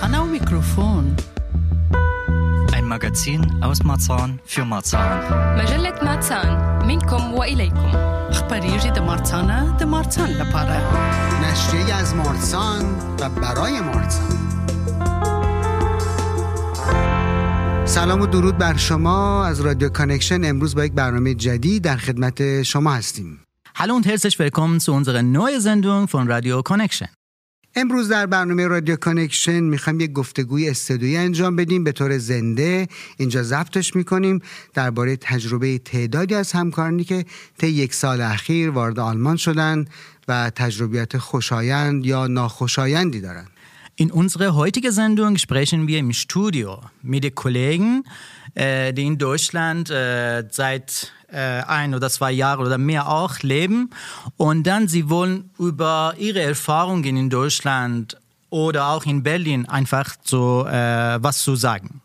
Marzahn am Mikrofon. Ein Magazin aus Marzahn für Marzahn. مجلة مارتسان منكم وإليكم خبريجي د مارسانه د مارسان لپاره نشریه از مارسان و برای مارسان سلام و درود بر شما از رادیو Connection امروز با یک برنامه جدید در خدمت شما هستیم Hallo und herzlich willkommen zu unserer neuen Sendung von Radio Connection. امروز در برنامه رادیو Connection می‌خوایم یک گفتگوی استودیویی انجام بدیم. به طور زنده اینجا ضبطش می‌کنیم درباره تجربه تعدادی از همکارانی که طی یک سال اخیر وارد آلمان شدن و تجربیات خوشایند یا ناخوشایندی دارن In unserer heutigen Sendung sprechen wir im Studio mit den Kollegen, äh, die in Deutschland äh, seit äh, ein oder zwei Jahren oder mehr auch leben. Und dann sie wollen über ihre Erfahrungen in Deutschland oder auch in Berlin einfach so äh, was zu sagen.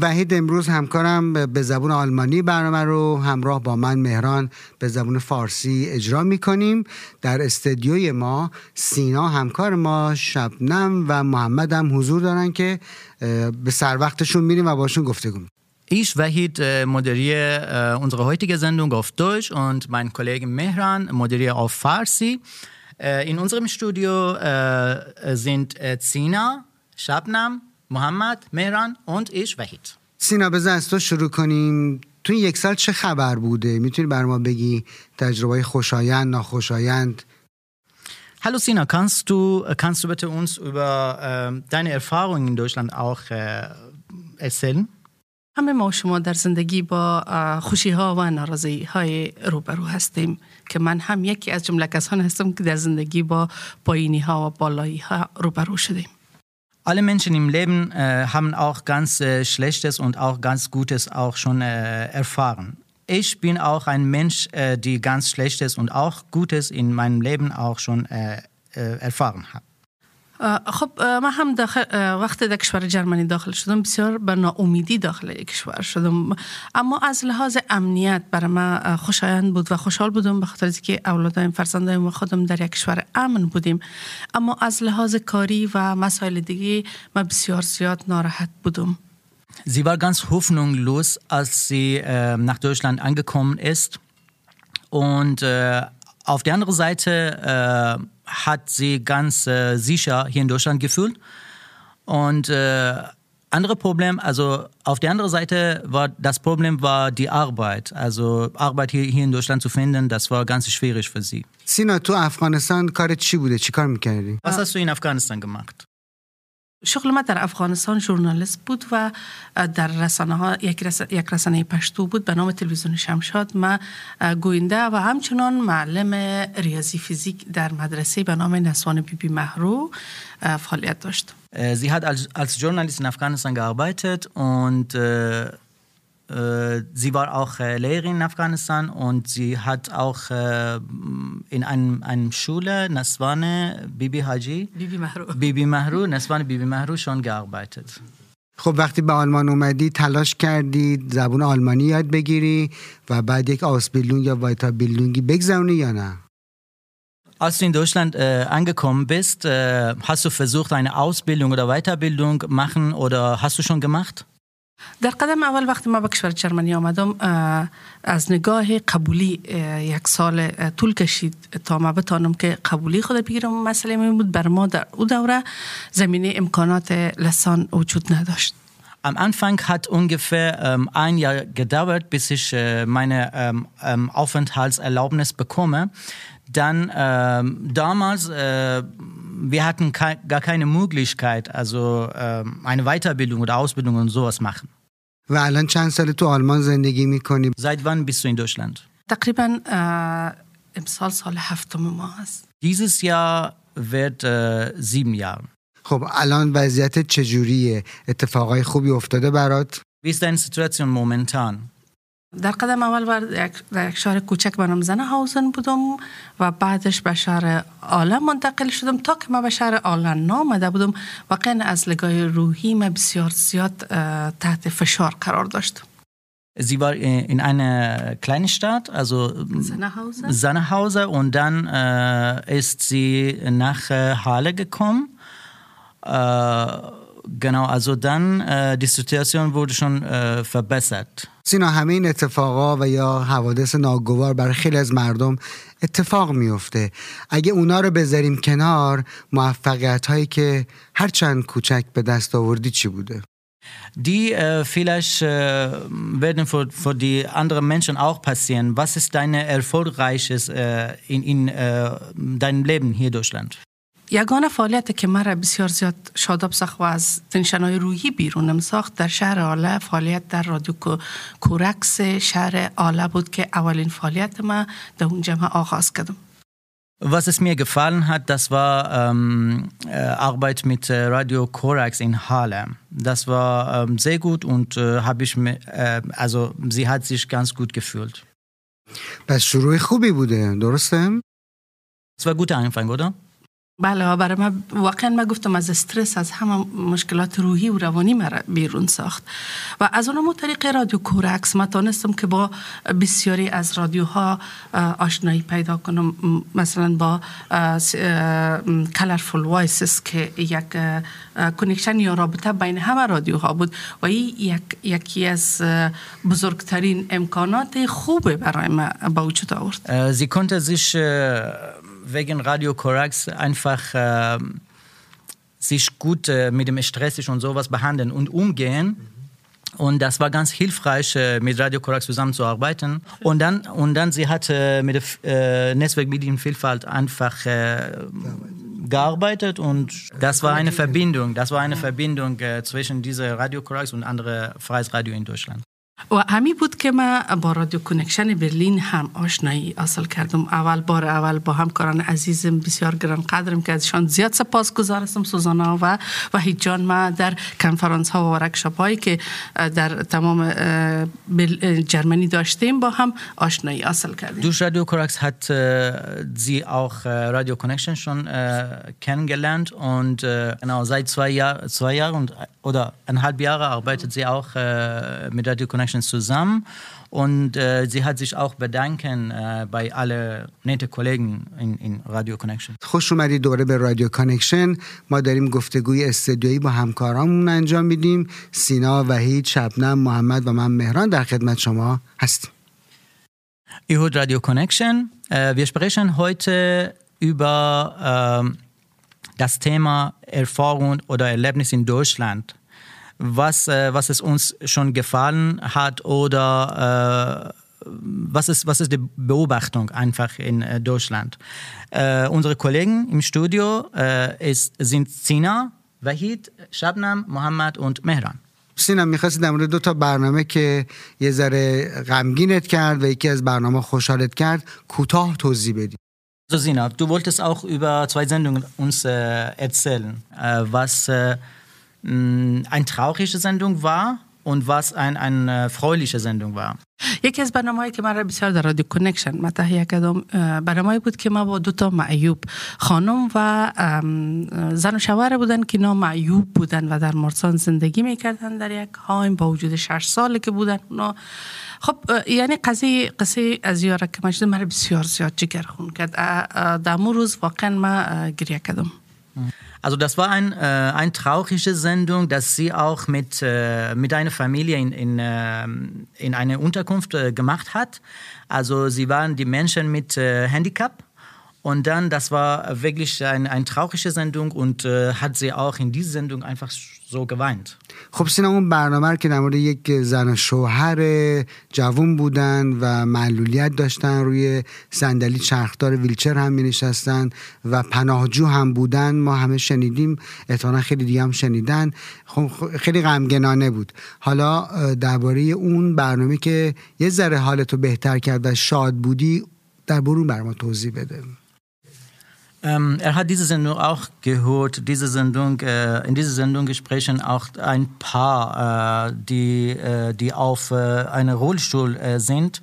وحید امروز همکارم به زبون آلمانی برنامه رو همراه با من مهران به زبون فارسی اجرا می‌کنیم در استدیوی ما سینا همکار ما شبنم و محمد هم حضور دارن که به سر وقتشون میریم و باشون گفتگو. Ich, Wahid, moderiere unsere heutige Sendung auf Deutsch und mein Kollege Mehran moderiere auf Farsi. In unserem Studio sind Zina, Shabnam, Mohammed, Mehran und ich, Wahid. سینا بذار از تو شروع کنیم تو این یک سال چه خبر بوده می‌تونی بر ما بگی تجربه خوشایند ناخوشایند Hallo Sina, kannst du, kannst du bitte uns über äh, deine Erfahrungen in Deutschland auch äh, erzählen? همه ما شما در زندگی با خوشی ها و ناراضی های روبرو هستیم که من هم یکی از جمله کسان هستم که در زندگی با پایینی ها و بالایی ها روبرو شدیم Alle Menschen im Leben äh, haben auch ganz äh, Schlechtes und auch ganz Gutes auch schon äh, erfahren. Ich bin auch ein Mensch, äh, die ganz Schlechtes und auch Gutes in meinem Leben auch schon äh, äh, erfahren hat. خب من هم داخل وقتی در کشور جرمنی داخل شدم بسیار به ناامیدی داخل کشور شدم. اما از لحاظ امنیت برای من خوشایند بود و خوشحال بودم به خاطر از که اولادایم فرزندایم و خودم در یک کشور امن بودیم. اما از لحاظ کاری و مسائل دیگه من بسیار زیاد ناراحت بودم. Sie war ganz hoffnungslos, als sie äh, nach Deutschland angekommen ist. Und äh, auf der anderen Seite äh, hat sie ganz äh, sicher hier in Deutschland gefühlt. Und äh, andere Problem, also auf der anderen Seite war das Problem war die Arbeit. Also Arbeit hier, hier in Deutschland zu finden, das war ganz schwierig für sie. سینا تو افغانستان کارت چی بوده چی کار میکردی Was hast du in Afghanistan gemacht? شغل من در افغانستان ژورنالیست بود و در رسانه ها یک, رس... یک رسانه پشتو بود به نام تلویزیون شمشاد. من گوینده و همچنان معلم ریاضی فیزیک در مدرسه به نام نسوان بی بی محرو فعالیت داشت. Sie hat als, als Journalist in Afghanistan gearbeitet und sie war auch äh, Lehrerin in Afghanistan und sie hat auch äh, in einem, einem Schule, Naswane Bibi Haji, بی بی محرو Bibi Mahru, Naswane Bibi Mahru schon gearbeitet. خب وقتی به آلمان اومدی تلاش کردی زبون آلمانی یاد بگیری و بعد یک آسبیلونگ یا وایتا بیلونگی بگذرونی یا نه Als du in Deutschland äh, angekommen bist, äh, hast du versucht, eine Ausbildung oder Weiterbildung machen oder hast du schon gemacht? در قدم اول وقتی ما به کشور جرمنی آمدم از نگاه قبولی یک سال طول کشید تا ما بتانم که قبولی خود بگیرم مسئله این بود بر ما در او دوره زمینه امکانات لسان وجود نداشت Am Anfang hat ungefähr ein Jahr gedauert, bis ich meine ähm, Aufenthaltserlaubnis bekomme. Dann ähm, damals, äh, wir hatten kei gar keine Möglichkeit, also ähm, eine Weiterbildung oder Ausbildung und sowas machen. و الان چند سال تو آلمان زندگی میکنی Seit wann bist du in Deutschland? تقریبا اه، امسال سال هفتم ما است Dieses Jahr wird äh, sieben Jahre. خب الان وضعیت چجوریه اتفاقای خوبی افتاده برات Wie ist deine Situation momentan? در قدم اول بر در یک شهر کوچک به نام زنه هاوزن بودم و بعدش به شهر آلن منتقل شدم تا که ما به شهر آلن نامده بودم واقعا از لگاه روحی ما بسیار زیاد تحت فشار قرار داشتم Sie war in in einer kleinen Stadt, also. Sannehausen, und dann äh, ist sie nach äh, Halle gekommen. Genau, also dann äh, die Situation wurde schon äh, verbessert. سینا همه این اتفاقا و یا حوادث ناگوار برای خیلی از مردم اتفاق میفته اگه اونا رو بذاریم کنار موفقیت هایی که هرچند کوچک به دست آوردی چی بوده؟ Die äh, vielleicht äh, werden für, für die anderen Menschen auch passieren. Was ist dein erfolgreiches äh, in, in äh, deinem Leben hier in Deutschland? یگانه فعالیت که مرا بسیار زیاد شاداب ساخت و از تنشنهای روحی بیرونم ساخت در شهر آله فعالیت در رادیو کورکس شهر آله بود که اولین فعالیت ما در اونجا ما آغاز کردم Was es mir gefallen hat, das war ähm, äh, Arbeit mit äh, Radio Korax in Halle. Das war ähm, sehr gut und äh, habe ich mir, äh, also sie hat sich ganz gut gefühlt. پس شروع خوبی بوده درسته؟ Es war ein guter Anfang, oder? بله برای من واقعا من گفتم از استرس از همه مشکلات روحی و روانی مرا بیرون ساخت. و از اونم طریق رادیو کورکس ما تانستم که با بسیاری از رادیوها آشنایی پیدا کنم. مثلا با Colorful Voices که یک connection یا رابطه بین همه رادیوها بود و این یک، یکی از بزرگترین امکانات خوبه برای ما با وجود آورد. konnte sich wegen Radio Corax einfach äh, sich gut äh, mit dem Stress und sowas behandeln und umgehen. Und das war ganz hilfreich, äh, mit Radio Corax zusammenzuarbeiten. Und dann, und dann sie hat mit der äh, Netzwerkmedienvielfalt einfach äh, gearbeitet und das war eine Verbindung. Das war eine Verbindung zwischen dieser Radio Corax und andere freies Radio in Deutschland. و همی بود که ما با رادیو کنکشن برلین هم آشنایی حاصل کردم. اول بار اول با همکاران عزیزم بسیار گران قدرم که ازشان زیاد سپاس گذارستم سوزانا و وحید جان. ما در کنفرانس ها و ورکشاپ هایی که در تمام جرمنی داشتیم با هم آشنایی حاصل کردیم. Durch Radio Korax hat äh, Radio Connection schon äh, kennengelernt und genau seit zwei Jahren zwei Jahre oder eineinhalb Jahre arbeitet sie auch mit Radio Connections zusammen und äh, sie hat sich auch bedanken äh, bei alle nette Kollegen in, in Radio Connection. خوش اومدید دوره به رادیو کانکشن ما داریم گفتگوی استدیویی با همکارامون انجام میدیم سینا وحید شبنم محمد و من مهران در خدمت شما هستیم Ihr hört Radio Connection. Äh, wir sprechen heute über äh, das Thema Erfahrung oder Erlebnis in Deutschland. was, äh, was es uns schon gefallen hat oder äh, was, ist, was ist die Beobachtung einfach in äh, Deutschland. Äh, unsere Kollegen im Studio äh, ist, sind Sina, Wahid, Shabnam, Mohammed und Mehran. سینا میخواستی در مورد دو تا برنامه که یه ذره غمگینت کرد و یکی از برنامه خوشحالت کرد کوتاه توضیح بدی So Sina, du wolltest auch über zwei Sendungen uns äh, erzählen, äh, was eine traurige Sendung war und was ein, eine erfreuliche Sendung war. یکی از برنامه هایی که من را بسیار در رادیو کنکشن ما تهیه کردم برنامه بود که ما با دو تا معیوب خانم و زن و شوهر بودن که نام معیوب بودن و در مارسان زندگی می‌کردن در یک هایم با وجود شش ساله که بودن اونا. خب یعنی قضیه قصه از یاره که مجد مرا بسیار زیاد جگر خون کرد در روز واقعا ما گریه کردم. Also das war ein, äh, eine traurige Sendung, dass sie auch mit, äh, mit einer Familie in, in, äh, in eine Unterkunft äh, gemacht hat. Also sie waren die Menschen mit äh, Handicap. Und dann, das war wirklich eine, eine traurige Sendung und äh, hat sie auch in dieser Sendung einfach so geweint. خب سینا اون برنامه که در مورد یک زن شوهر جوون بودن و معلولیت داشتن روی صندلی چرخدار ویلچر هم می نشستن و پناهجو هم بودن ما همه شنیدیم احتمالا خیلی دیگه هم شنیدن. خب خیلی غمگنانه بود. حالا درباره اون برنامه که یه ذره حالتو بهتر کرد و شاد بودی در برون بر ما توضیح بده. Ähm, er hat diese Sendung auch gehört. Diese Sendung, äh, in dieser Sendung sprechen auch ein Paar, äh, die, äh, die auf äh, einem Rollstuhl äh, sind.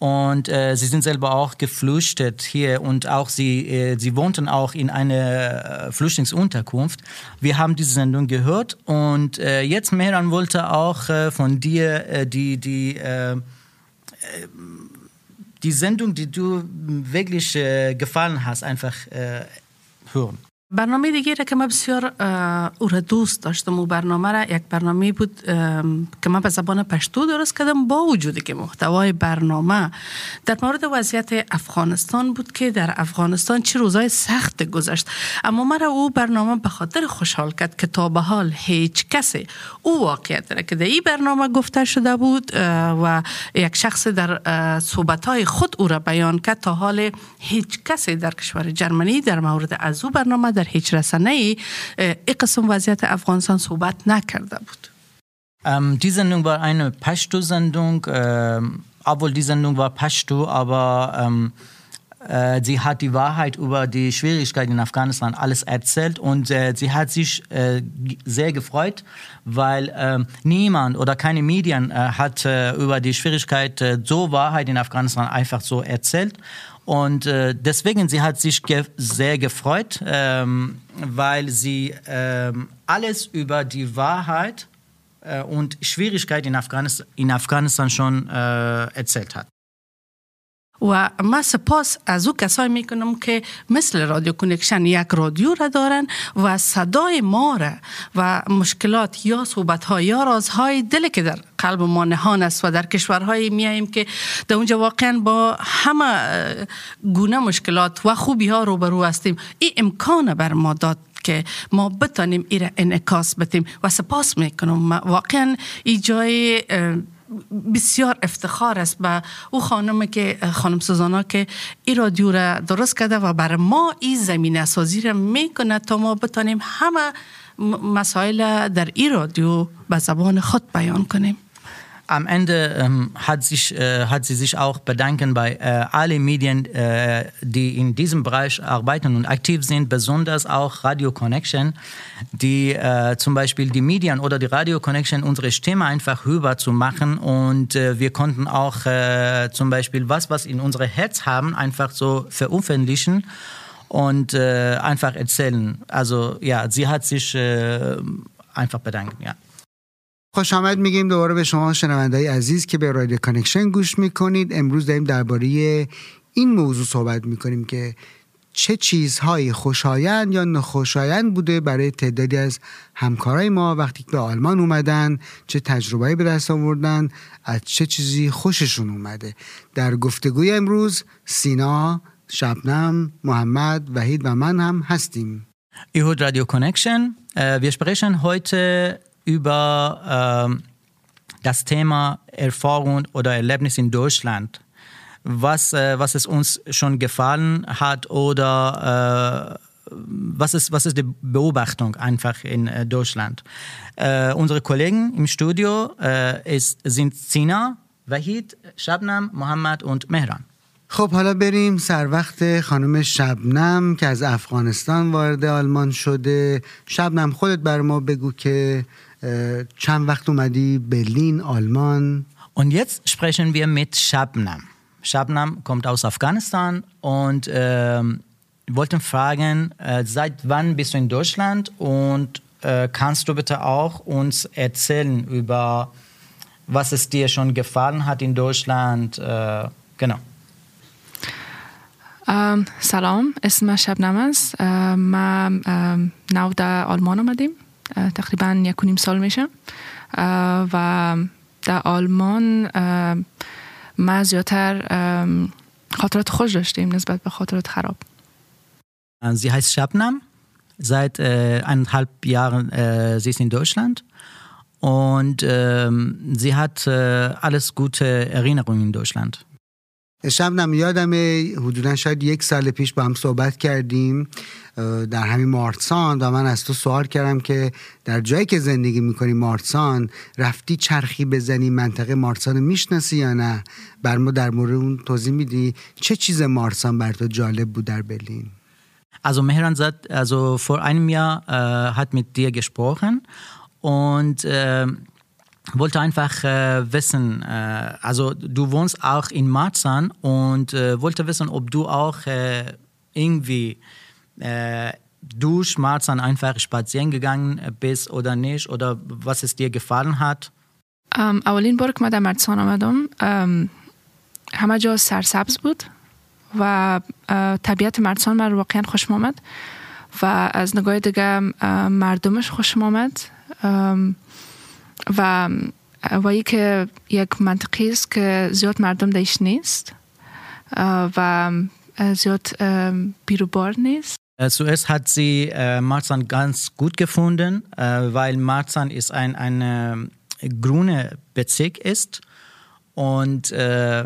Und äh, sie sind selber auch geflüchtet hier und auch sie, sie wohnten auch in einer Flüchtlingsunterkunft. Wir haben diese Sendung gehört und jetzt Mehran wollte auch von dir die, die die Sendung, die du wirklich äh, gefallen hast, einfach äh, hören. برنامه دیگه را که من بسیار او را دوست داشتم و برنامه را یک برنامه بود که من به زبان پشتو درست کردم با وجودی که محتوای برنامه در مورد وضعیت افغانستان بود که در افغانستان چه روزای سخت گذشت. اما مرا او برنامه به خاطر خوشحال کرد که تا به حال هیچ کسی او واقعیت را که در این برنامه گفته شده بود و یک شخص در صحبت های خود او را بیان کرد تا حال هیچ کسی در کشور جرمنی در مورد از او برنامه در هیچ رسانه ای قسم وضعیت افغانستان صحبت نکرده بود ähm, Die Sendung war eine Pashto-Sendung, äh, obwohl die Sendung war Pashto, aber ähm, äh, sie hat die Wahrheit über die Schwierigkeiten in Afghanistan alles erzählt und äh, sie hat sich äh, sehr gefreut, weil ähm, niemand oder keine Medien äh, hat äh, über die Schwierigkeit so Wahrheit in Afghanistan einfach so erzählt. Und äh, deswegen, sie hat sich ge sehr gefreut, ähm, weil sie ähm, alles über die Wahrheit äh, und Schwierigkeiten in Afghanistan, in Afghanistan schon äh, erzählt hat. و ما سپاس از او کسایی می‌کنم که مثل رادیو کنکشن یک رادیو را دارن و صدای ما را و مشکلات یا صحبت ها یا رازهای دل که در قلب ما نهان است و در کشورهای میاییم که در اونجا واقعا با همه گونه مشکلات و خوبی ها روبرو هستیم. این امکان بر ما داد که ما بتانیم ایره انعکاس بتیم و سپاس می‌کنم. واقعا ای جای بسیار افتخار است به او خانم که خانم سوزانا که این رادیو را درست کرده و بر ما این زمین اسازی را می‌کنه تا ما بتانیم همه مسائل در این رادیو به زبان خود بیان کنیم. Am Ende ähm, hat, sich, äh, hat sie sich auch bedanken bei äh, allen Medien, äh, die in diesem Bereich arbeiten und aktiv sind, besonders auch Radio Connection, die äh, zum Beispiel die Medien oder die Radio Connection unsere Stimme einfach rüber zu machen und äh, wir konnten auch äh, zum Beispiel was, was in unserem Herz haben, einfach so veröffentlichen und einfach erzählen. Also ja, sie hat sich einfach bedankt, ja. خوش آمد میگیم دوباره به شما شنوندهای عزیز که به رادیو کانکشن گوش می‌کنید امروز داریم درباره این موضوع صحبت می‌کنیم که چه چیزهایی خوشایند یا نخوشایند بوده برای تعدادی از همکارای ما وقتی به آلمان اومدن چه تجربه‌ای به دست آوردن از چه چیزی خوششون اومده در گفتگوی امروز سینا شبنم محمد وحید و من هم هستیم Ihut Radio Connection. Wir sprechen heute über äh, das Thema Erfahrung oder Erlebnis in Deutschland. Was, äh, was es uns schon gefallen hat oder äh, was, ist, was ist die Beobachtung einfach in äh, Deutschland. Äh, unsere Kollegen im Studio äh, ist, sind Sina, Wahid, Shabnam, Mohammed und Mehran. خب حالا بریم سر وقت خانم شبنم که از افغانستان وارد آلمان شده شبنم خودت بر ما بگو که چند وقت اومدی برلین آلمان Und jetzt sprechen wir mit Shabnam. Shabnam kommt aus Afghanistan und äh, wollten fragen, äh, seit wann bist du in Deutschland und äh, kannst du bitte auch uns erzählen über, was es dir schon gefallen hat in Deutschland? genau. سلام اسم شبنم است ما نو در آلمان آمدیم تقریبا یک نیم سال میشه و در آلمان ما زیادتر خاطرات خوش داشتیم نسبت به خاطرات خراب Sie heißt Shabnam. Seit äh, eineinhalb Jahren äh, sie ist in Deutschland und äh, sie hat alles gute Erinnerungen in Deutschland. شبنم یادم حدودا شاید یک سال پیش با هم صحبت کردیم در همین مارتسان و من از تو سوال کردم که در جایی که زندگی می‌کنی مارتسان رفتی چرخی بزنی منطقه مارتسان می‌شناسی یا نه؟ بر ما در مورد اون توضیح میدی چه چیز مارتسان بر تو جالب بود در برلین؟ Also Mehran sagt, also vor einem Jahr äh, hat mit dir gesprochen und wollte einfach äh, wissen, äh, also du wohnst auch in Marzahn und äh, wollte wissen, ob du auch äh, irgendwie äh, durch Marzahn einfach spazieren gegangen bist oder nicht oder was es dir gefallen hat. Um, اولین بار که من در مرسان آمدم um, همه جا سرسبز بود و طبیعت مرسان من واقعا خوش آمد و از نگاه دیگه مردمش خوشم آمد و Waike, jak matryjskie zjot mardom da ischnist, e, wa e, zjot e, birubornis. Zuerst äh, hat sie äh, Marzahn ganz gut gefunden, äh, weil Marzahn ist ein, ein äh, grüner Bezirk ist und äh,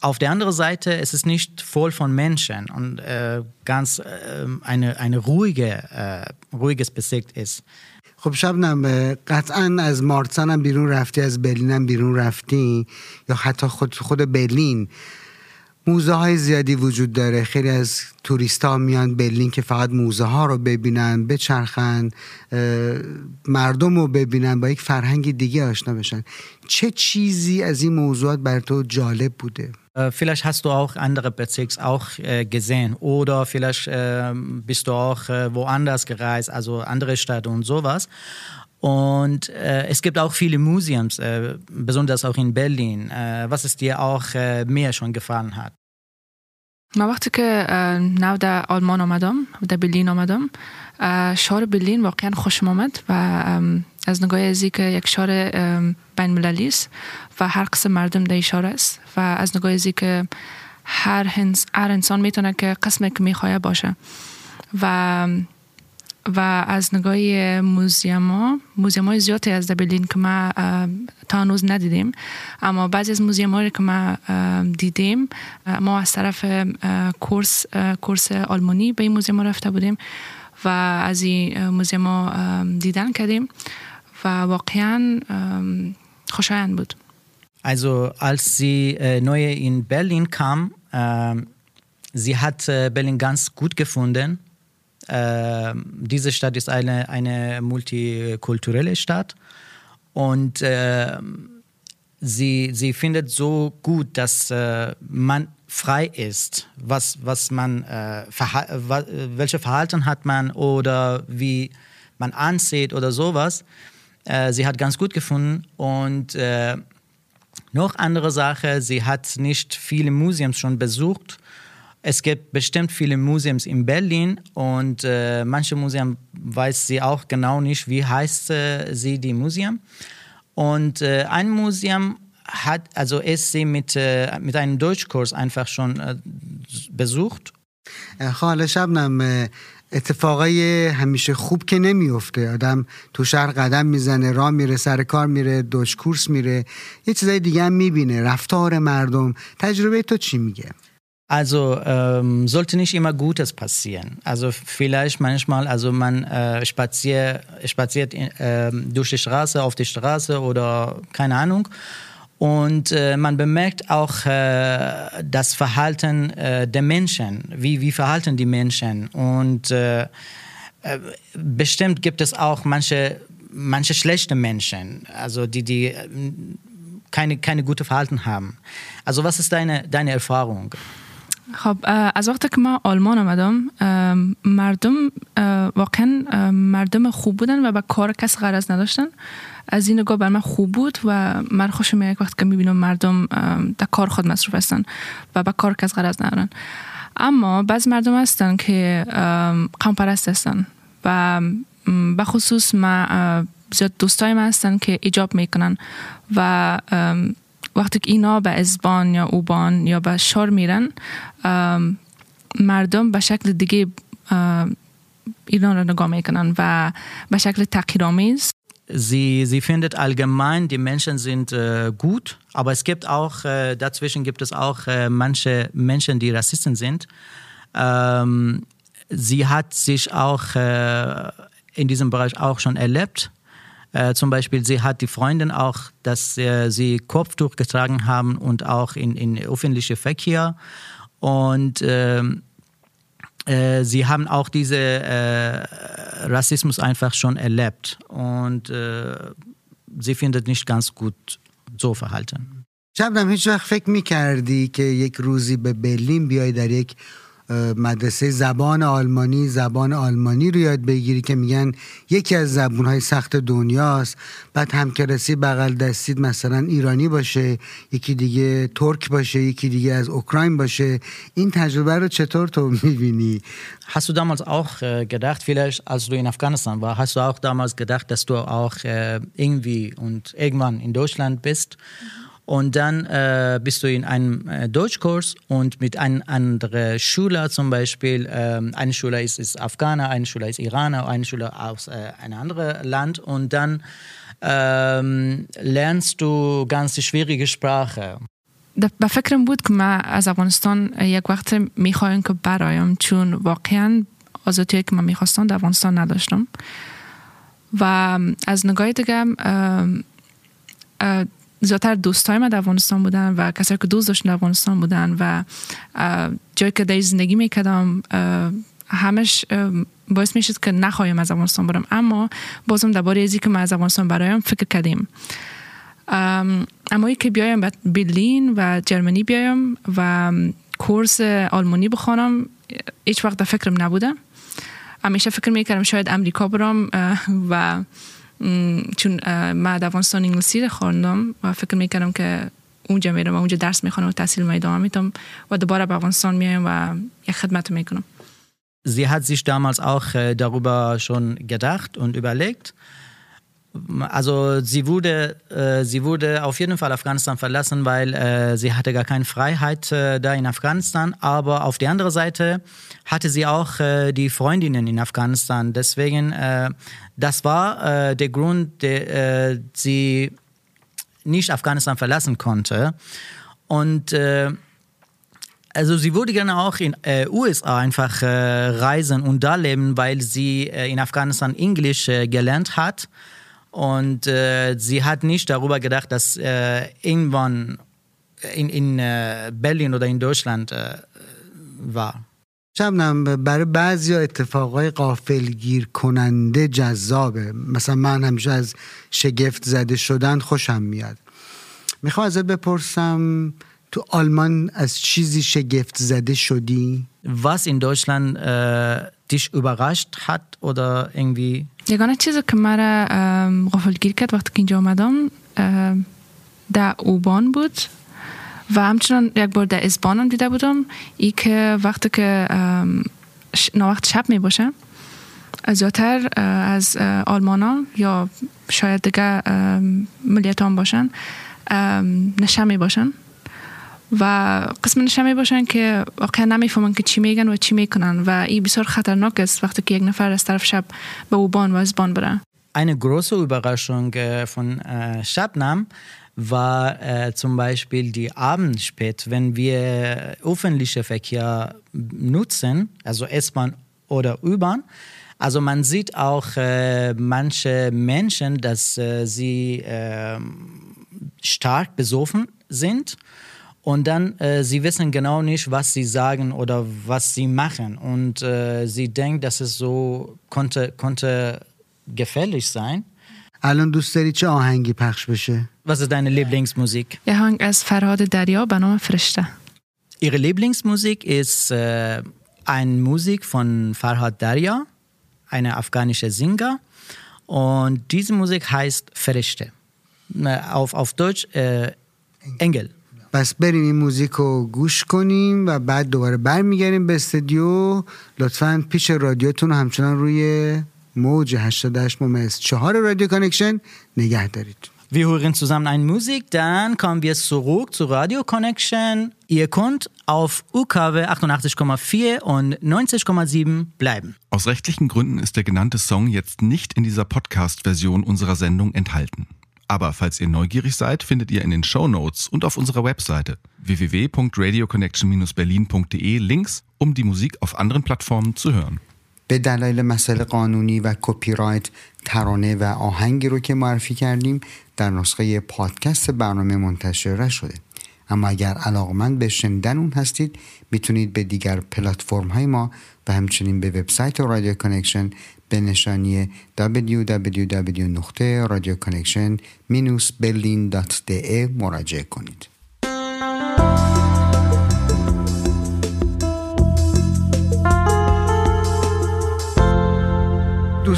auf der anderen Seite es ist nicht voll von Menschen und äh, ganz äh, eine, eine ruhige ruhiges Bezirk ist. خب شبنم قطعا از مارسان هم بیرون رفتی از برلین هم بیرون رفتی یا حتی خود خود برلین؟ موزه های زیادی وجود داره. خیلی از توریست ها میان برلین که فقط موزه ها رو ببینن بچرخن مردم رو ببینن با یک فرهنگ دیگه آشنا بشن. چه چیزی از این موضوعات بر تو جالب بوده؟ Vielleicht hast du auch andere Bezirks auch äh, gesehen oder vielleicht äh, bist du auch äh, woanders gereist, also andere Städte und sowas. Und äh, es gibt auch viele Museums, äh, besonders auch in Berlin, äh, was es dir auch mehr schon gefallen hat. من وقتی که نو در آلمان آمدم در برلین آمدم شهر برلین واقعا خوشم آمد و از نگاه ازی که یک شهر بین است و هر قسم مردم در شهر است و از نگاه ازی که هر, هر انسان می‌تونه که قسمی که می‌خواه باشه و و از نگاه موزیم ها موزیم های زیادی از دبلین که ما تا هنوز ندیدیم اما بعضی از موزیم هایی که ما دیدیم ما از طرف کورس کورس آلمانی به این موزیم ها رفته بودیم و از این موزیم ها دیدن کردیم و واقعا خوشایند بود. Also als sie neu in Berlin kam, sie hat Berlin ganz gut gefunden. Äh, diese Stadt ist eine, eine multikulturelle Stadt. Und äh, sie, sie findet so gut, dass äh, man frei ist, was, was man, äh, verha welche Verhalten hat man oder wie man ansieht oder sowas. Äh, sie hat ganz gut gefunden. Und äh, noch andere Sache, sie hat nicht viele Museums schon besucht es gibt bestimmt viele Museums in Berlin und äh, manche Museen weiß sie auch genau nicht, wie heißt äh, sie die Museum. Und äh, ein Museum hat, also ist sie mit, äh, mit einem Deutschkurs einfach schon äh, besucht. حالا شبنم اتفاقای همیشه خوب که نمیفته آدم تو شهر قدم میزنه راه میره سر کار میره دوش کورس میره یه چیزای دیگه هم میبینه رفتار مردم تجربه تو چی میگه Also ähm, sollte nicht immer Gutes passieren. Also vielleicht manchmal, also man äh, spazier, spaziert äh, durch die Straße, auf die Straße oder keine Ahnung. Und äh, man bemerkt auch äh, das Verhalten äh, der Menschen. Wie, wie verhalten die Menschen? Und äh, bestimmt gibt es auch manche, manche schlechte Menschen, also die, die keine, keine gute Verhalten haben. Also was ist deine, deine Erfahrung? خب از وقتی که ما آلمان آمدم مردم واقعا مردم خوب بودن و به کار کس غرض نداشتن. از این نگاه بر من خوب بود و من خوشم یک وقت که می‌بینم مردم در کار خود مصروف هستن و به کار کس غرض ندارن. اما بعض مردم هستن که قوم پرست هستن و به خصوص ما زیاد دوستای من هستن که ایجاب می‌کنن و وقتی که اینا به ازبان یا اوبان یا به شار میرن مردم به شکل دیگه ایران را نگاه میکنن و به شکل تقیرآمیز Sie, sie findet allgemein, die Menschen sind äh, gut, aber es gibt auch, äh, dazwischen gibt es auch äh, manche Menschen, die Rassisten sind. Ähm, sie hat sich auch in diesem Bereich auch schon erlebt. Äh, zum Beispiel, sie hat die Freundin auch, dass äh, sie Kopftuch getragen haben und auch in, in öffentliche Verkehr. Und ähm, äh, sie haben auch diesen äh, Rassismus einfach schon erlebt. Und äh, sie findet nicht ganz gut so verhalten. شبنم هیچ وقت فکر میکردی که یک روزی به برلین بیای در یک مدرسه زبان آلمانی زبان آلمانی رو یاد بگیری که میگن یکی از زبونهای سخت دنیاست. بعد همکلاسی بغل دستید مثلا ایرانی باشه یکی دیگه ترک باشه یکی دیگه از اوکراین باشه. این تجربه رو چطور تو می‌بینی؟ Hast du damals auch gedacht, vielleicht als du in Afghanistan warst, hast du auch damals gedacht, dass du auch irgendwie und irgendwann in Deutschland bist? Und dann äh, bist du in einem äh, Deutschkurs und mit einem anderen Schüler zum Beispiel, ähm, eine Schüler ist, ist Afghaner, eine Schüler ist Iraner, eine Schüler aus äh, einem anderen Land und dann ähm, lernst du ganz schwierige Sprache. به فکرم بود که من از افغانستان یک وقت میخوایم که برایم چون واقعا آزادی که من میخواستم در افغانستان نداشتم و از نگاه دیگه زیادتر دوستای من در افغانستان بودن و کسایی که دوست داشتن در افغانستان بودن و جایی که در زندگی می‌کردم همش باعث می‌شد که نخواهیم از افغانستان برم. اما بازم درباره ازی که من از افغانستان برایم فکر کردیم. اما ای که بیایم به برلین و جرمنی بیایم و کورس آلمانی بخوانم هیچ وقت در فکرم نبوده. همیشه فکر می‌کردم شاید امریکا برم و چون من در افغانستان انگلیسی رو خواندم و فکر میکردم که اونجا میرم و اونجا درس میخوانم و تحصیل میدم میتم و دوباره به افغانستان میایم و یک خدمت میکنم Sie hat sich damals auch darüber schon gedacht und überlegt. Also sie wurde, äh, sie wurde auf jeden Fall Afghanistan verlassen, weil äh, sie hatte gar keine Freiheit äh, da in Afghanistan. Aber auf der anderen Seite hatte sie auch die Freundinnen in Afghanistan. Deswegen das war äh, der Grund, der äh, sie nicht Afghanistan verlassen konnte. Und äh, also sie würde gerne auch in äh, USA einfach äh, reisen und da leben, weil sie äh, in Afghanistan Englisch äh, gelernt hat. Und äh, sie hat nicht darüber gedacht, dass äh, irgendwann in, in Berlin oder in Deutschland war. شبنم برای بعضی اتفاقای قافلگیر کننده جذابه. مثلا من همیشه از شگفت زده شدن خوشم میاد. می‌خوام ازت بپرسم تو آلمان از چیزی شگفت زده شدی؟ Was in Deutschland äh, dich überrascht hat oder irgendwie یگانه چیزی که مرا غافلگیر کرد وقتی که اینجا آمدم در اوبان بود. و همچنان یک بار در اسبانم دیده بودم ای که وقتی که وقت شب می باشه زیادتر از آلمان یا شاید دیگه ملیت هم باشن نشه می باشن و قسم نشه می باشن که واقعا نمی‌فهمن که چی میگن و چی می‌کنن و این بسیار خطرناک است وقتی که یک نفر از طرف شب به اوبان و اسبان بره Eine große Überraschung von äh, Shabnam war äh, zum Beispiel die Abendspät, wenn wir öffentliche Verkehr nutzen, also S-Bahn oder U-Bahn. Also man sieht auch äh, manche Menschen, dass äh, sie stark besoffen sind und dann äh, sie wissen genau nicht, was sie sagen oder was sie machen und äh, sie denken, dass es so konnte, konnte gefährlich sein. الان دوست داری چه آهنگی پخش بشه؟ Was ist deine Lieblingsmusik? یه آهنگ از فرهاد دریا به نام فرشته. Ihre Lieblingsmusik ist äh, eine Musik von Farhad Darya, eine afghanische Singer. Und diese Musik heißt Ferishte. Auf, auf Deutsch äh, Engel. پس بریم این موزیک رو گوش کنیم و بعد دوباره برمیگردیم به استودیو لطفا پیش رادیوتون همچنان روی موج 88 ممیز 4 رادیو کانکشن نگه دارید Wir hören zusammen eine Musik, dann kommen wir zurück zu Radio Connection. Ihr könnt auf UKW 88,4 und 90,7 bleiben. Aus rechtlichen Gründen ist der genannte Song jetzt nicht in dieser Podcast-Version unserer Sendung enthalten. Aber falls ihr neugierig seid, findet ihr in den Show Notes und auf unserer Webseite www.radioconnection-berlin.de Links, um die Musik auf anderen Plattformen zu hören. به دلایل مسائل قانونی و کپی رایت ترانه و آهنگی رو که معرفی کردیم در نسخه پادکست برنامه منتشر شده اما اگر علاقمند به شنیدن اون هستید می‌تونید به دیگر پلتفرم های ما و همچنین به وبسایت رادیو Connection به نشانی www.radioconnection-berlin.de مراجعه کنید.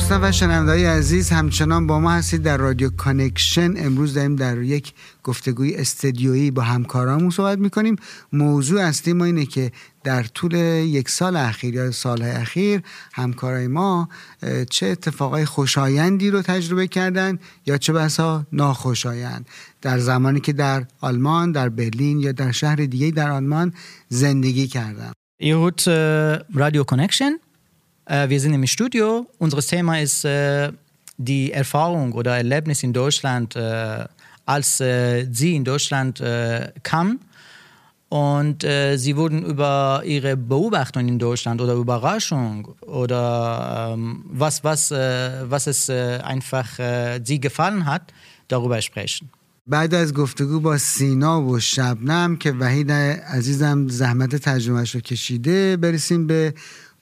دوستان و شنوندهای عزیز همچنان با ما هستید در رادیو Connection. امروز داریم در یک گفتگوی استدیویی با همکارامون صحبت می‌کنیم. موضوع اصلی ما اینه که در طول یک سال اخیر یا سالهای اخیر همکارای ما چه اتفاقای خوشایندی رو تجربه کردن یا چه بسا ناخوشایند. در زمانی که در آلمان در برلین یا در شهر دیگه در آلمان زندگی کردن. Ihr Radio Connection. Äh, wir sind im Studio. Unser Thema ist äh, die Erfahrung oder Erlebnis in Deutschland, äh, als äh, sie in Deutschland äh, kam. Und äh, sie wurden über ihre Beobachtung in Deutschland oder Überraschung oder ähm, was, was, äh, was es äh, einfach äh, sie gefallen hat, darüber sprechen. بعد از گفتگو با سینا و شبنم که وحید عزیزم زحمت ترجمهش رو کشیده برسیم به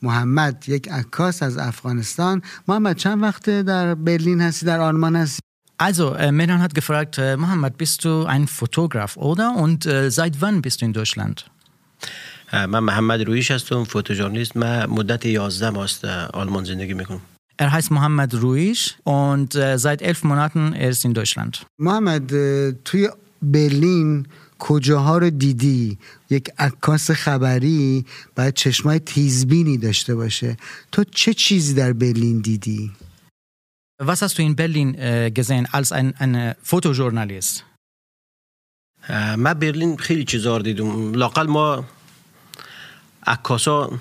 محمد یک عکاس از افغانستان محمد چند وقت در برلین هستی در آلمان هستی Also, äh, Menan hat gefragt, äh, Mohammed, bist du ein Fotograf, oder? Und äh, seit wann bist du in Deutschland? من محمد رویش هستم فوتوژورنالیست من مدت 11 ماست آلمان زندگی میکنم Er heißt Mohammed Ruiz und äh, seit elf Monaten er ist in Deutschland. محمد اه، توی برلین کجاها رو دیدی؟ یک عکاس خبری باید چشمای تیزبینی داشته باشه. تو چه چیزی در برلین دیدی؟ Was hast du in Berlin äh, gesehen als ein, ein äh, Fotojournalist? من برلین خیلی چیزا رو دیدم. لاقل ما عکاسا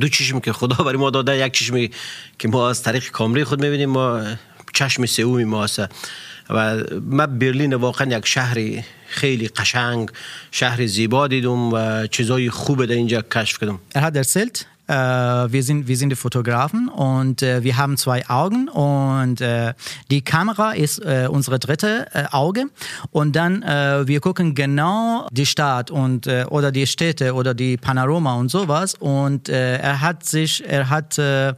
دو چشم که خدا برای ما داده یک چشمی که ما از طریق کامری خود می‌بینیم ما چشم سومی ما هست. و من برلین واقعا یک شهر خیلی قشنگ شهر زیبا دیدم و چیزای خوب در اینجا کشف کردم Er hat erzählt, äh, wir, sind, wir sind die Fotografen und äh, wir haben zwei Augen und äh, die Kamera ist äh, unsere dritte äh, Auge und dann äh, wir gucken genau die Stadt und äh, oder die Städte oder die Panorama und sowas und äh, er hat sich er hat äh,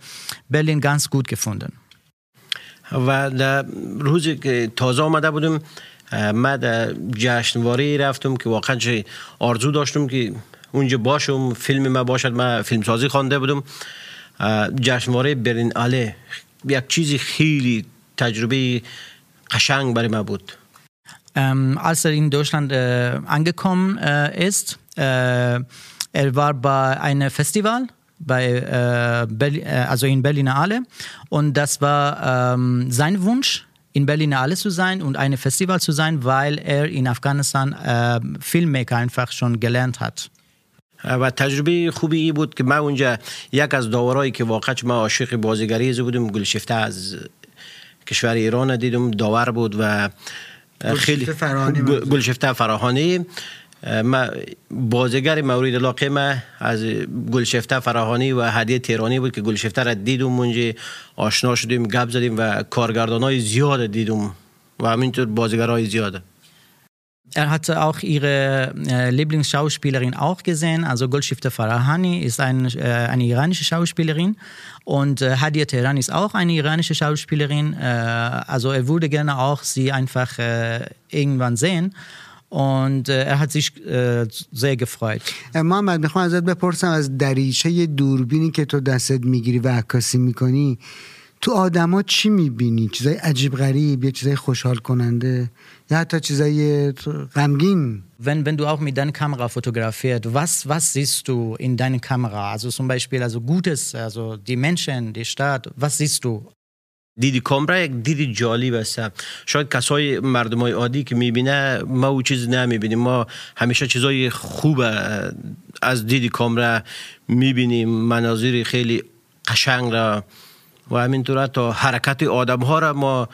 Berlin ganz gut gefunden. و در روزی که تازه آمده بودم من در جشنواره رفتم که واقعا چه آرزو داشتم که اونجا باشم فیلم ما باشد. من فیلمسازی خوانده بودم. جشنواره برین آله یک چیزی خیلی تجربه قشنگ برای من بود. als er in Deutschland äh, angekommen äh, ist, äh, er war bei einem Festival, bei, äh, Berli- äh, also in Berlinale, und das war ähm, sein Wunsch, in Berlinale zu sein und ein Festival zu sein, weil er in Afghanistan äh, Filmmaker einfach schon gelernt hat. و تجربه خوبی ای بود که من اونجا یک از داورایی که واقعا من عاشق بازیگری بودم گلشفته از کشور ایران دیدم داور بود و خیلی فراهانی گل- گلشفته فراهانی ما بازیگر مورد علاقه من از گلشفته فراهانی و هدیه تهرانی بود که گلشفته را دیدم اونجا آشنا شدیم گپ زدیم و کارگردان های زیاد دیدم و همینطور بازیگرهای زیاد Er hatte auch ihre äh, Lieblingsschauspielerin auch gesehen. Also Golshifte Farahani ist ein, äh, eine iranische Schauspielerin und äh, Hadia Tehran ist auch eine iranische Schauspielerin. Äh, also er würde gerne auch sie einfach äh, irgendwann sehen. Und äh, er hat sich äh, sehr gefreut. محمد می‌خوام ازت بپرسم از دریچه دوربینی که تو دستت می‌گیری و عکاسی می‌کنی تو آدما چی می‌بینی چیزای عجیب غریب یا چیزای خوشحال کننده یا حتی چیزای غمگین Wenn, wenn du auch mit deiner Kamera fotografierst, was, was siehst du in deiner Kamera? Also zum Beispiel also Gutes, also die Menschen, die Stadt, was siehst du? دیدی کامرا یک دیدی جالب است. شاید کسای مردم های عادی که می‌بینه ما او چیز نمی‌بینیم. ما همیشه چیزای خوب از دیدی کامرا می‌بینیم. مناظر خیلی قشنگ را و همینطور تا حرکت آدم ها را ما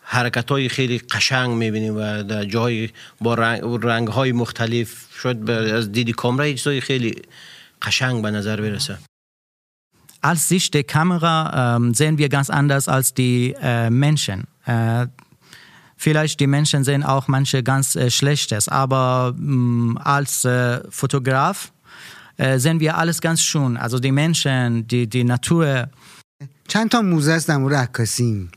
حرکت های خیلی قشنگ می‌بینیم و در جای با رنگ, رنگ های مختلف. شاید از دیدی کامرا چیزای خیلی قشنگ به نظر برسه. Als Sicht der Kamera ähm, sehen wir ganz anders als die äh, Menschen. Äh, vielleicht die Menschen sehen auch manche ganz äh, Schlechtes, aber mh, als äh, Fotograf äh, sehen wir alles ganz schön. Also die Menschen, die, die Natur. چند تا موزه است در مورد عکاسی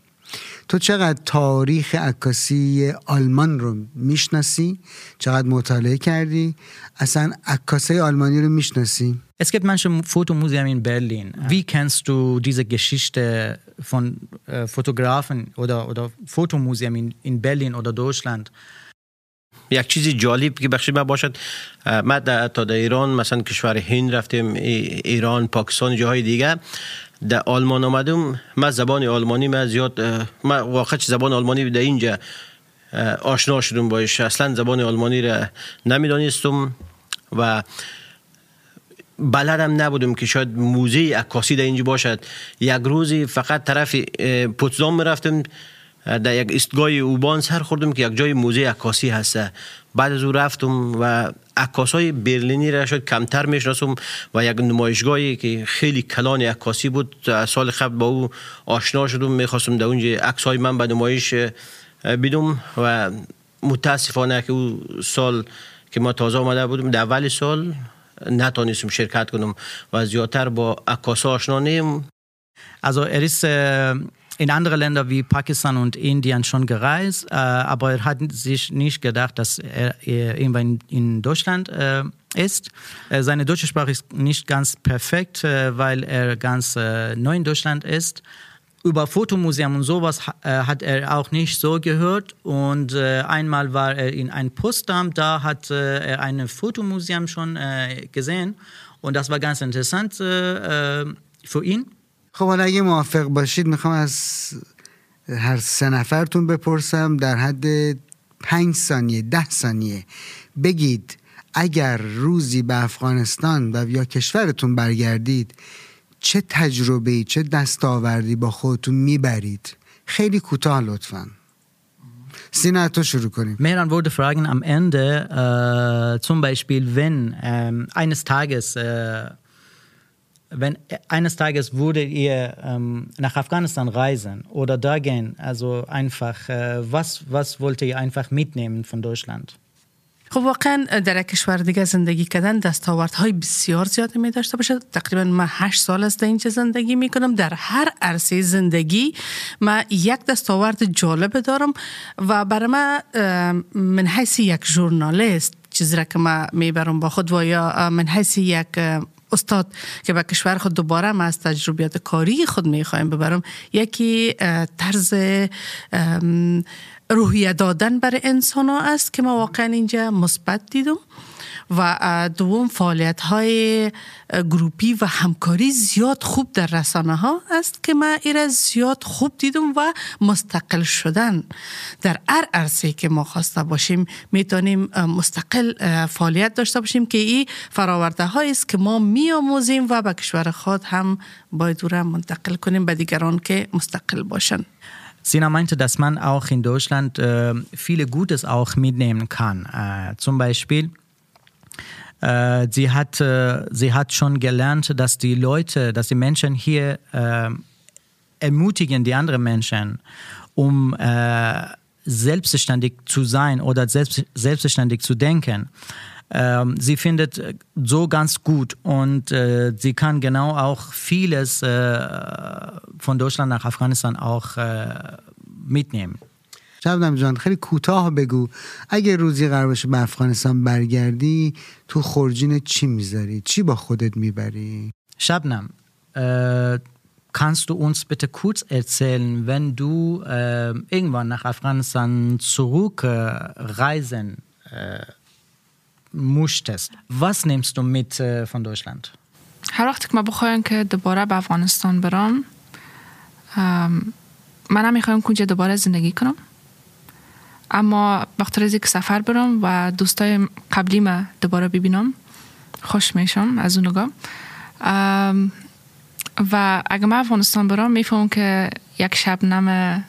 تو چقدر تاریخ عکاسی آلمان رو میشناسی چقدر مطالعه کردی اصلا عکاسای آلمانی رو میشناسی Es gibt manche Fotomuseen in Berlin. Wie kennst du diese Geschichte von äh, Fotografen oder, oder Fotomuseen in, in Berlin oder Deutschland? یک چیزی جالب که بخشی من باشد در تا در ایران مثلا کشور هند رفتیم ای- ایران پاکستان جاهای دیگه در آلمان آمدم من زبان آلمانی من زیاد من واقعا زبان آلمانی در اینجا آشنا شدم باش اصلا زبان آلمانی را نمی‌دانستم و بلدم نبودم که شاید موزه عکاسی در اینجا باشد. یک روزی فقط طرف اه، پوتسدام رفتم در یک ایستگاه اوبان سر خوردم که یک جای موزه عکاسی هسته بعد از او رفتم و عکاس های برلینی را شاید کمتر می‌شناسم و یک نمایشگاهی که خیلی کلان عکاسی بود. سال قبل با او آشنا شدم می‌خواستم در اونجا عکس های من به نمایش بدم و متاسفانه که او سال که ما تازه آمده بودم در اول سال نتانستم شرکت کنم و زیادتر با عکاس آشنا نیم Also er ist äh, in andere Länder wie Pakistan und Indien schon gereist, äh, aber er hat sich nicht gedacht, dass er, er irgendwann in Deutschland äh, ist. Äh, seine deutsche Sprache ist nicht ganz perfekt, äh, weil er ganz äh, neu in Deutschland ist. Über Fotomuseum und sowas ha- äh, hat er auch nicht so gehört. Und äh, einmal war er in einem Postamt, da hat äh, er ein Fotomuseum schon äh, gesehen. Und das war ganz interessant äh, äh, für ihn. خب حالا اگه موافق باشید میخوام از هر سه نفرتون بپرسم در حد پنج ثانیه ده ثانیه بگید اگر روزی به افغانستان و یا کشورتون برگردید چه تجربه ای چه دستاوردی با خودتون میبرید خیلی کوتاه لطفا سینا تو شروع کنیم Mehran wollte fragen am Ende, äh, zum Beispiel, wenn ähm, eines Tages, äh, wenn eines Tages würdet ihr ähm, nach Afghanistan reisen oder da gehen, also einfach, äh, was, was wollt ihr einfach mitnehmen von Deutschland? خب واقعا در کشور دیگه زندگی کردن دستاوردهای بسیار زیادی می داشته باشه. تقریبا من هشت سال است در اینجا زندگی می کنم. در هر عرصه زندگی من یک دستاورد جالب دارم و برای من من حیث یک ژورنالیست چیزی را که من می‌برم با خود و یا من حیث یک استاد که به کشور خود دوباره ما از تجربیات کاری خود می‌خوایم ببرم یکی طرز روحیه دادن برای انسان ها است که ما واقعا اینجا مثبت دیدم و دوم فعالیت های گروپی و همکاری زیاد خوب در رسانه ها است که ما ایره زیاد خوب دیدم و مستقل شدن. در هر عرصه که ما خواسته باشیم می‌تونیم مستقل فعالیت داشته باشیم که این فراورده هایی است که ما میآموزیم و به کشور خود هم باید منتقل کنیم به دیگران که مستقل باشن. Sina meinte, dass man auch in Deutschland äh, viele Gutes auch mitnehmen kann. Äh, zum Beispiel, äh, sie, hat, äh, sie hat schon gelernt, dass die Leute, dass die Menschen hier äh, ermutigen die anderen Menschen, um äh, selbstständig zu sein oder selbst, selbstständig zu denken Ähm, sie findet äh, so ganz gut und äh, sie kann genau auch vieles äh, von Deutschland nach Afghanistan auch äh, mitnehmen. شبنم جان خیلی کوتاه بگو اگه روزی قرار باشه به افغانستان برگردی تو خورجین چی میذاری چی با خودت میبری Shabnam, äh, kannst du uns bitte kurz erzählen, wenn du äh, irgendwann nach Afghanistan zurückreisen äh, möchtest, was nimmst du mit äh, von? هر وقتی که ما بخوایم که دوباره به افغانستان برم ام، من نمی‌خوایم که اونجا دوباره زندگی کنم. اما وقتی روزی که سفر برم و دوستای قبلی ما دوباره ببینم خوش میشم از اون نگاه. ام، و اگه من افغانستان برم می‌فهمم که یک شبنم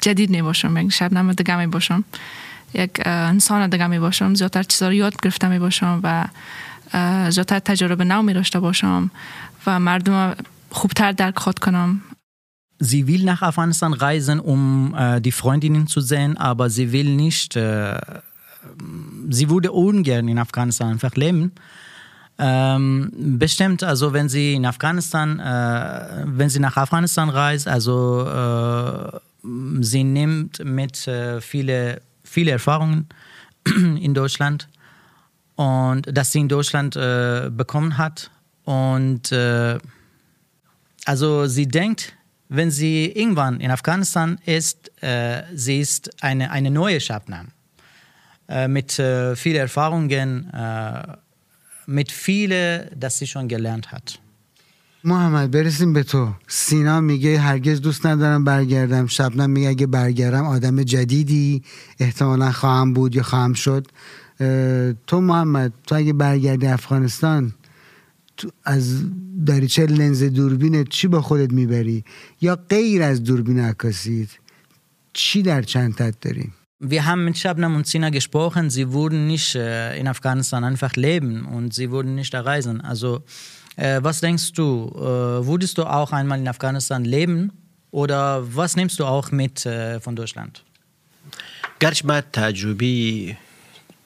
جدید می باشم یک شبنم دیگه می باشم یک اه، انسان دیگه می باشم زیادتر چیزا رو یاد گرفته می باشم و اه، زیادتر تجربه نو می داشته باشم و مردم خوبتر درک خود کنم Sie will nach Afghanistan reisen, um äh, die Freundinnen zu sehen, aber sie will nicht, äh, sie würde ungern in Afghanistan einfach leben. Ähm, bestimmt, also wenn sie in Afghanistan, äh, wenn sie nach Afghanistan reist, also äh, sie nimmt mit äh, viele, viele Erfahrungen in Deutschland und das sie in Deutschland äh, bekommen hat. Und äh, also sie denkt, wenn sie irgendwann in Afghanistan ist, äh, sie ist eine, eine neue Shabnam äh, mit äh, vielen Erfahrungen, äh, mit vielen, das sie schon gelernt hat. محمد برسیم به تو سینا میگه هرگز دوست ندارم برگردم شبنم میگه اگه برگردم آدم جدیدی احتمالا خواهم بود یا خواهم شد تو محمد تو اگه برگردی افغانستان تو از دریچه لنز دوربینت چی با خودت می‌بری یا غیر از دوربین عکاسیت چی در چندتت داری Wir haben mit Shabnam und Sina gesprochen. Sie würden nicht in Afghanistan einfach leben und sie würden nicht da reisen. Also, äh, was denkst du? Äh, würdest du auch einmal in Afghanistan leben? Oder was nimmst du auch mit äh, von Deutschland? گرچه من تجربی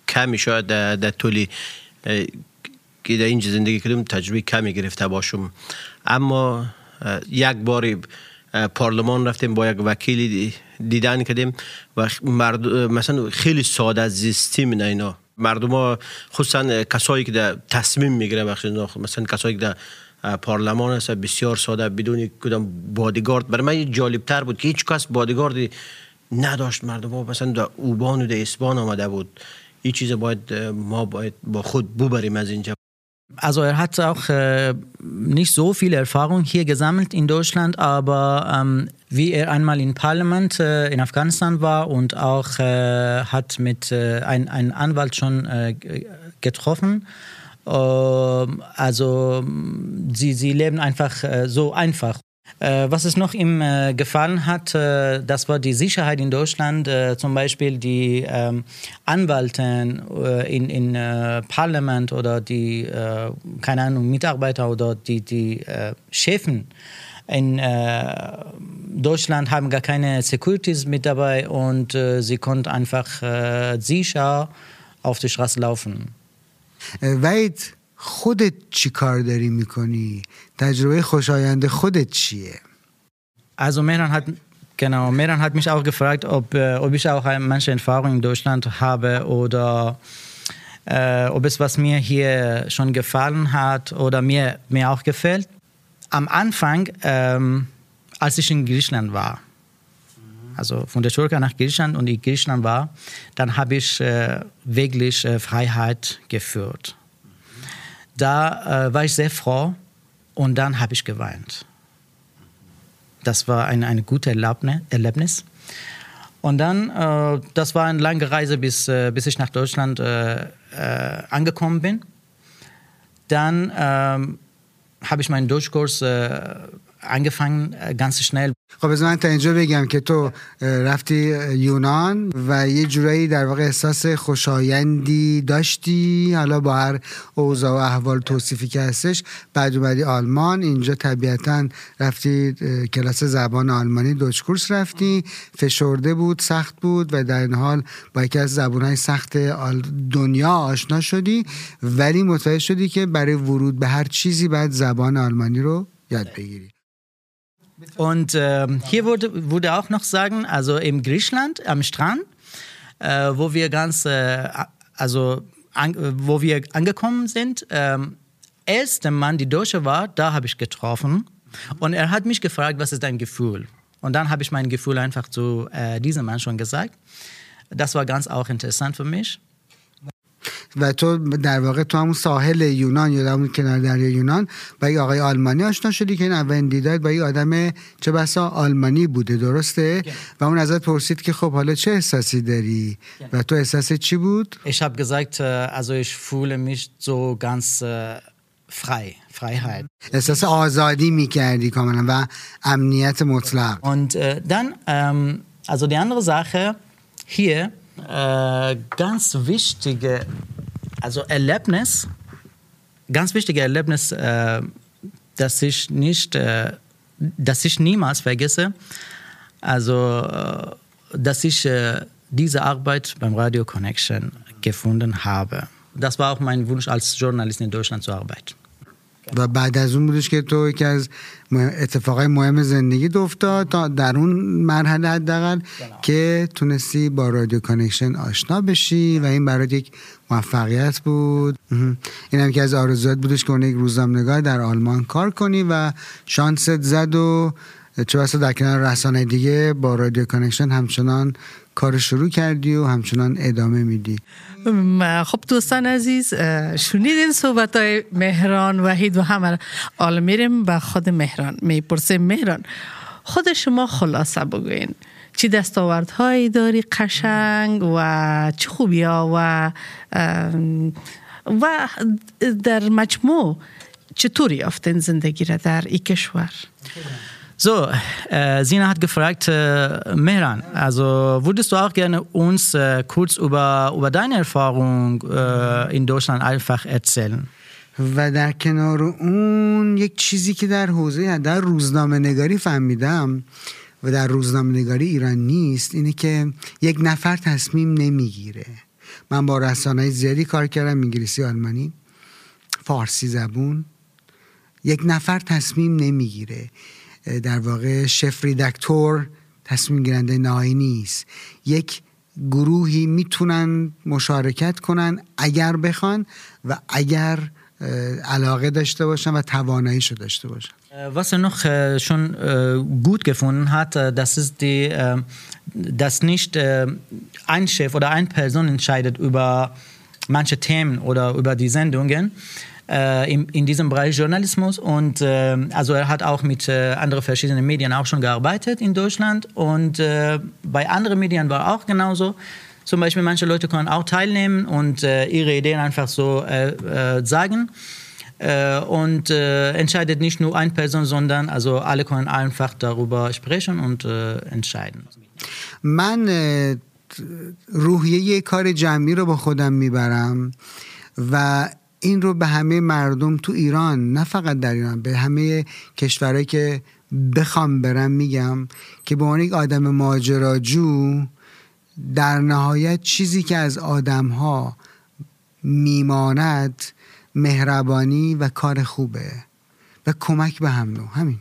کمی شاید در, در که در اینجا زندگی کردم تجربه کمی گرفته باشم اما یک باری اه، پارلمان رفتیم با یک وکیلی دی- دیدن کردیم و مرد مثلا خیلی ساده زیستیم نه اینا مردم ها خصوصا کسایی که در تصمیم می‌گیره مثلا کسایی که در پارلمان هست بسیار ساده بدون کدام بادیگارد. برای من جالب تر بود که هیچ کس بادیگاردی نداشت مردم ها مثلا در اوبان و در اسبان آمده بود. این چیز باید ما باید با خود ببریم از اینجا. Also er hat auch äh, nicht so viel Erfahrung hier gesammelt in Deutschland, aber wie er einmal im Parlament äh, in Afghanistan war und auch äh, hat mit äh, ein, einem Anwalt schon äh, getroffen. Ähm, also sie, sie leben einfach äh, so einfach. Äh, was es noch ihm äh, gefallen hat, das war die Sicherheit in Deutschland. Zum Beispiel die ähm, Anwälte äh, in, in Parlament oder die, keine Ahnung, Mitarbeiter oder die, die Chefen in äh, Deutschland haben gar keine Securities mit dabei und äh, sie konnten einfach äh, sicher auf die Straße laufen. اه، وحید خودت چی کار داری میکنی تجربه خوشایند خودت چیه Also Meran hat genau, Meran hat mich auch gefragt, ob, äh, ob ich auch ein- manche Erfahrungen in Deutschland habe oder äh, ob es was mir hier schon gefallen hat oder mir, mir auch gefällt. Am Anfang, ähm, als ich in Griechenland war, also von der Türkei nach Griechenland und in Griechenland war, dann habe ich äh, wirklich äh, Freiheit geführt. Da äh, war ich sehr froh und dann habe ich geweint. Das war eine, eine gute Erlaubni- Erlebnis. Und dann, äh, das war eine lange Reise, bis, äh, bis ich nach Deutschland äh, angekommen bin. Dann ähm, habe ich meinen Deutschkurs äh, angefangen, äh, ganz schnell. خب بذار من تا اینجا بگم که تو رفتی یونان و یه جورایی در واقع احساس خوشایندی داشتی. حالا با هر اوضاع و احوال توصیفی که هستش بعد اومدی آلمان. اینجا طبیعتا رفتی کلاس زبان آلمانی دوچ کورس رفتی. فشرده بود سخت بود و در این حال با یکی از زبانهای سخت دنیا آشنا شدی. ولی متوجه شدی که برای ورود به هر چیزی باید زبان آلمانی رو یاد بگیری. Und ähm, hier wurde, wurde auch noch sagen, also im Griechenland am Strand, äh, wo wir ganz, äh, also an, äh, wo wir angekommen sind, ähm, erster Mann, die Deutsche war, da habe ich getroffen und er hat mich gefragt, was ist dein Gefühl? Und dann habe ich mein Gefühl einfach zu äh, diesem Mann schon gesagt. Das war ganz auch interessant für mich. و تو در واقع تو همون ساحل یونان یا همون کنار دریای یونان با یه آقای آلمانی آشنا شدی که این اولین دیدار با یه آدم چه بسا آلمانی بوده درسته؟ و اون ازت پرسید که خب حالا چه احساسی داری؟ و تو احساس چی بود؟ Ich habe gesagt, also ich fühle mich so ganz frei, Freiheit. احساس آزادی می‌کردی کاملا و امنیت مطلق. Und dann, also die andere Sache hier, äh, ganz wichtige, also Erlebnis, ganz wichtige Erlebnis, äh, das ich nicht, äh, das ich niemals vergesse, also äh, dass ich äh, diese Arbeit beim Radio Connection gefunden habe. Das war auch mein Wunsch als Journalist in Deutschland zu arbeiten. و بعد از اون بودش که تو یکی از اتفاقای مهم زندگی افتاد تا در اون مرحله حداقل که تونستی با رادیو کانکشن آشنا بشی و این برات یک موفقیت بود. این هم که از آرزوات بودش که اون یک روزنامه‌نگار در آلمان کار کنی و شانست زد و چه بسا در کنار رسانه دیگه با رادیو Connection همچنان کار شروع کردی و همچنان ادامه میدی. خب دوستان عزیز شنیدین صحبت های مهران وحید و همه حالا میریم به خود مهران. می‌پرسیم مهران خود شما خلاصه بگوین. چی دستاوردهایی داری؟ قشنگ و چه خوبی ها؟ و و در مجموع چطور یافتین زندگی را در این کشور؟ So, äh, Sina hat gefragt, äh, Mehran, also würdest du auch gerne uns äh, kurz über, über deine Erfahrung äh, in Deutschland einfach erzählen? و در کنار اون یک چیزی که در حوزه در روزنامه نگاری فهمیدم و در روزنامه نگاری ایران نیست اینه که یک نفر تصمیم نمی‌گیره. من با رسانه زیادی کار کردم انگلیسی آلمانی فارسی زبون. یک نفر تصمیم نمی‌گیره. در واقع شف ریدکتور تصمیم گیرنده نهایی نیست یک گروهی می‌تونن مشارکت کنن اگر بخوان و اگر علاقه داشته باشن و توانایی شو داشته باشن واسه نخ شون گود گفون هات دست از دی دست نیشت این شف اوڈا این پرسون انشایدت اوبا manche Themen oder über die Sendungen. äh, in, in, diesem Bereich Journalismus und äh, also er hat auch mit äh, anderen verschiedenen Medien auch schon gearbeitet in Deutschland und äh, bei anderen Medien war auch genauso. Zum Beispiel manche Leute können auch teilnehmen und äh, ihre Ideen einfach so äh, sagen und entscheidet nicht nur eine Person, sondern also alle können einfach darüber sprechen und entscheiden. من روحیه کار جمعی رو با خودم میبرم و این رو به همه مردم تو ایران نه فقط در ایران به همه کشورهایی که بخوام برم میگم که به عنوان یک آدم ماجراجو در نهایت چیزی که از آدم ها میماند مهربانی و کار خوبه و کمک به هم نوع همین.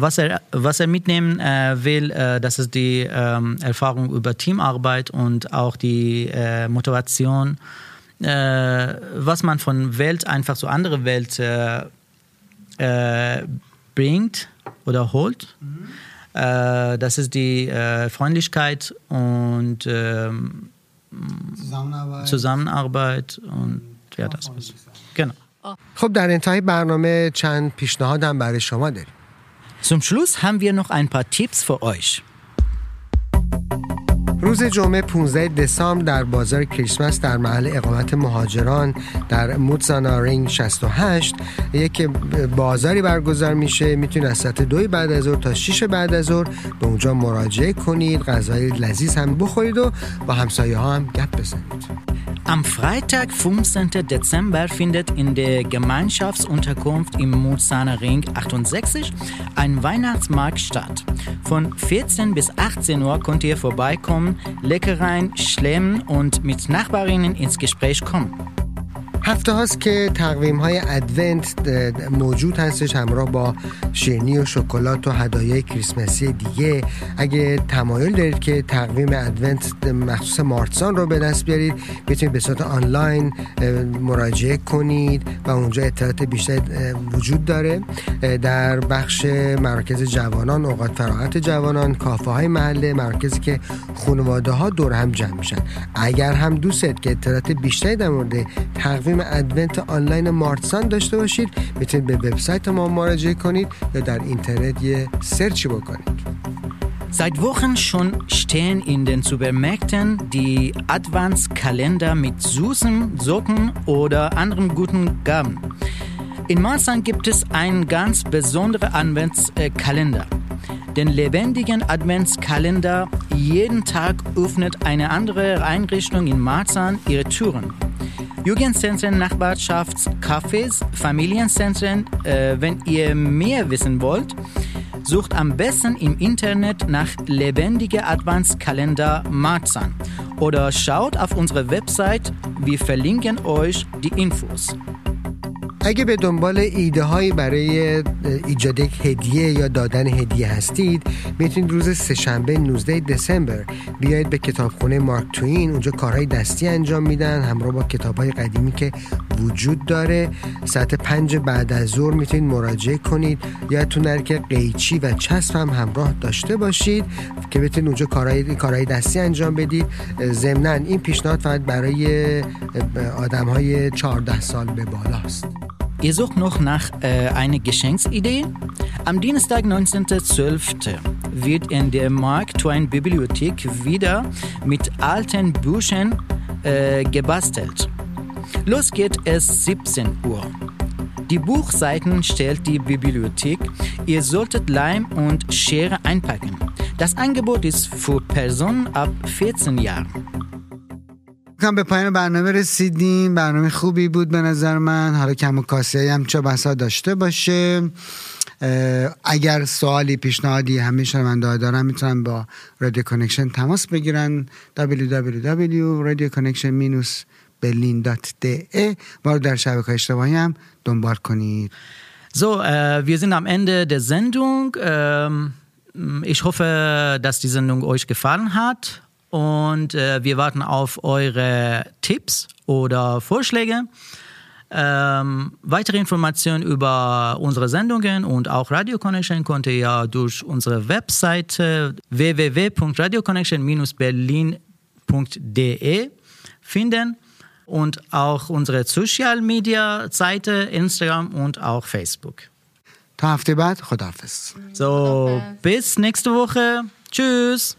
was, er, was er mitnehmen will, das ist die Erfahrung über Teamarbeit und auch die Motivation äh, was man von Welt einfach so andere Welt äh, äh, bringt oder holt. Mhm. das ist die Freundlichkeit und ähm, Zusammenarbeit. Zusammenarbeit und ja, das was. Genau. خب در انتهای برنامه چند پیشنهاد هم برای شما داریم. Zum Schluss haben wir noch ein paar Tipps für euch. روز جمعه 15 دسامبر در بازار کریسمس در محل اقامت مهاجران در موتزانا رینگ 68 یک بازاری برگزار میشه می‌تونید از ساعت دوی بعد از ظهر تا 6 بعد از ظهر به اونجا مراجعه کنید غذای لذیذ هم بخورید و با همسایه ها هم گپ بزنید Am Freitag, 15. Dezember, findet in der Gemeinschaftsunterkunft im Muzana Ring 68 ein Weihnachtsmarkt statt. Von 14 bis 18 Uhr könnt ihr vorbeikommen, Leckereien schlemmen und mit Nachbarinnen ins Gespräch kommen. هفته هاست که تقویم های ادونت موجود هستش همراه با شیرنی و شکلات و هدایای کریسمسی دیگه. اگه تمایل دارید که تقویم ادونت مخصوص مارتسان رو به دست بیارید می‌تونید به صورت آنلاین مراجعه کنید و اونجا اطلاعات بیشتر وجود داره. در بخش مراکز جوانان اوقات فراغت جوانان کافه های محله مرکزی که خانواده ها دور هم جمع میشن. اگر هم دوست که اطلاعات بیشتری در مورد تقویم تقویم ادونت آنلاین مارتسان داشته باشید میتونید به وبسایت ما مراجعه کنید یا در اینترنت یه سرچی بکنید Seit Wochen schon stehen in den Supermärkten die Adventskalender mit süßen Socken oder anderen guten Gaben. In Marzahn gibt es einen ganz besonderen Adventskalender. Den lebendigen Adventskalender. Jeden Tag öffnet eine andere Einrichtung in Marzahn ihre Türen. Jugendzentren, Nachbarschaftscafés, Familienzentren. Äh, wenn ihr mehr wissen wollt, sucht am besten im Internet nach lebendiger Adventskalender Marzahn oder schaut auf unsere Website. Wir verlinken euch die Infos. اگه به دنبال ایده هایی برای ایجاد یک هدیه یا دادن هدیه هستید می‌تونید روز سهشنبه 19 دسامبر بیاید به کتابخونه مارک توین. اونجا کارهای دستی انجام میدن همراه با کتاب های قدیمی که وجود داره. ساعت پنج بعد از ظهر می‌تونید مراجعه کنید. یادتون نره که قیچی و چسب هم همراه داشته باشید که بتونید اونجا کارهای کارهای دستی انجام بدید. ضمنا این پیشنهاد فقط برای آدم های 14 سال به بالاست. Ihr sucht noch nach äh, einer Geschenksidee? Am Dienstag, 19.12. wird in der Mark Twain Bibliothek wieder mit alten Büchern äh, gebastelt. Los geht es 17 Uhr. Die Buchseiten stellt die Bibliothek. Ihr solltet Leim und Schere einpacken. Das Angebot ist für Personen ab 14 Jahren. کم به پایان برنامه رسیدیم. برنامه خوبی بود به نظر من. حالا کم و کاسی هم چه بسا داشته باشه. اگر سوالی پیشنهادی همه شنونده دارن می‌تونن با رادیو کانکشن تماس بگیرن. www.radioconnection-berlin.de ما رو در شبکه اجتماعی هم دنبال کنید. So, äh, wir sind am Ende der Sendung. Ähm, ich hoffe, dass die Sendung euch gefallen hat. und äh, wir warten auf eure Tipps oder Vorschläge. Ähm, weitere Informationen über unsere Sendungen und auch Radio Connection könnt ihr ja durch unsere Webseite www.radioconnection-berlin.de finden und auch unsere Social Media Seite Instagram und auch Facebook. تا هفته بعد خداحافظ So, bis nächste Woche. Tschüss.